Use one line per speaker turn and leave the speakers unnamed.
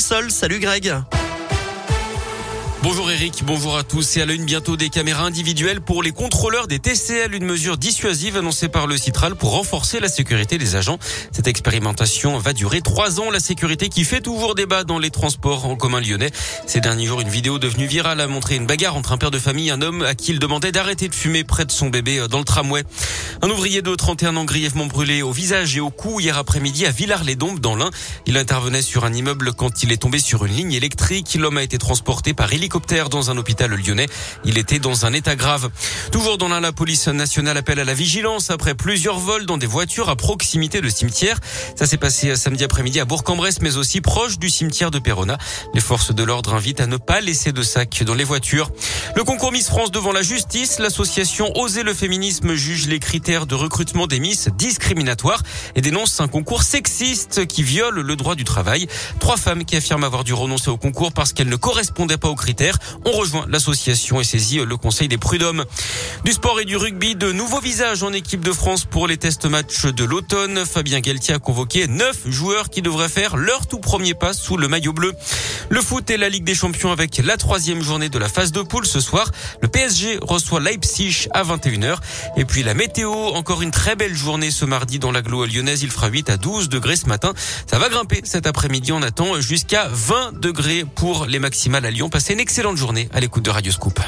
Salut Greg.
Bonjour Eric, bonjour à tous. Et à la une bientôt des caméras individuelles pour les contrôleurs des TCL, une mesure dissuasive annoncée par le Citral pour renforcer la sécurité des agents. Cette expérimentation va durer trois ans. La sécurité qui fait toujours débat dans les transports en commun lyonnais. Ces derniers jours, une vidéo devenue virale a montré une bagarre entre un père de famille et un homme à qui il demandait d'arrêter de fumer près de son bébé dans le tramway. Un ouvrier de 31 ans grièvement brûlé au visage et au cou hier après-midi à Villars-les-Dombes dans l'Ain. Il intervenait sur un immeuble quand il est tombé sur une ligne électrique. L'homme a été transporté par hélicoptère dans un hôpital lyonnais. Il était dans un état grave. Toujours dans l'un, la police nationale appelle à la vigilance après plusieurs vols dans des voitures à proximité de cimetières. Ça s'est passé samedi après-midi à Bourg-en-Bresse, mais aussi proche du cimetière de Perona. Les forces de l'ordre invitent à ne pas laisser de sacs dans les voitures. Le concours Miss France devant la justice, l'association Oser le féminisme juge les critères de recrutement des Miss discriminatoires et dénonce un concours sexiste qui viole le droit du travail. Trois femmes qui affirment avoir dû renoncer au concours parce qu'elles ne correspondaient pas aux critères on rejoint l'association et saisit le conseil des prud'hommes. Du sport et du rugby, de nouveaux visages en équipe de France pour les test matchs de l'automne. Fabien Galtier a convoqué neuf joueurs qui devraient faire leur tout premier pas sous le maillot bleu. Le foot et la Ligue des Champions avec la troisième journée de la phase de poule. Le PSG reçoit Leipzig à 21h. Et puis la météo, encore une très belle journée ce mardi dans l'agglo lyonnaise. Il fera 8 à 12 degrés ce matin. Ça va grimper cet après-midi. On attend jusqu'à 20 degrés pour les maximales à Lyon. Passez une excellente journée à l'écoute de Radio Scoop.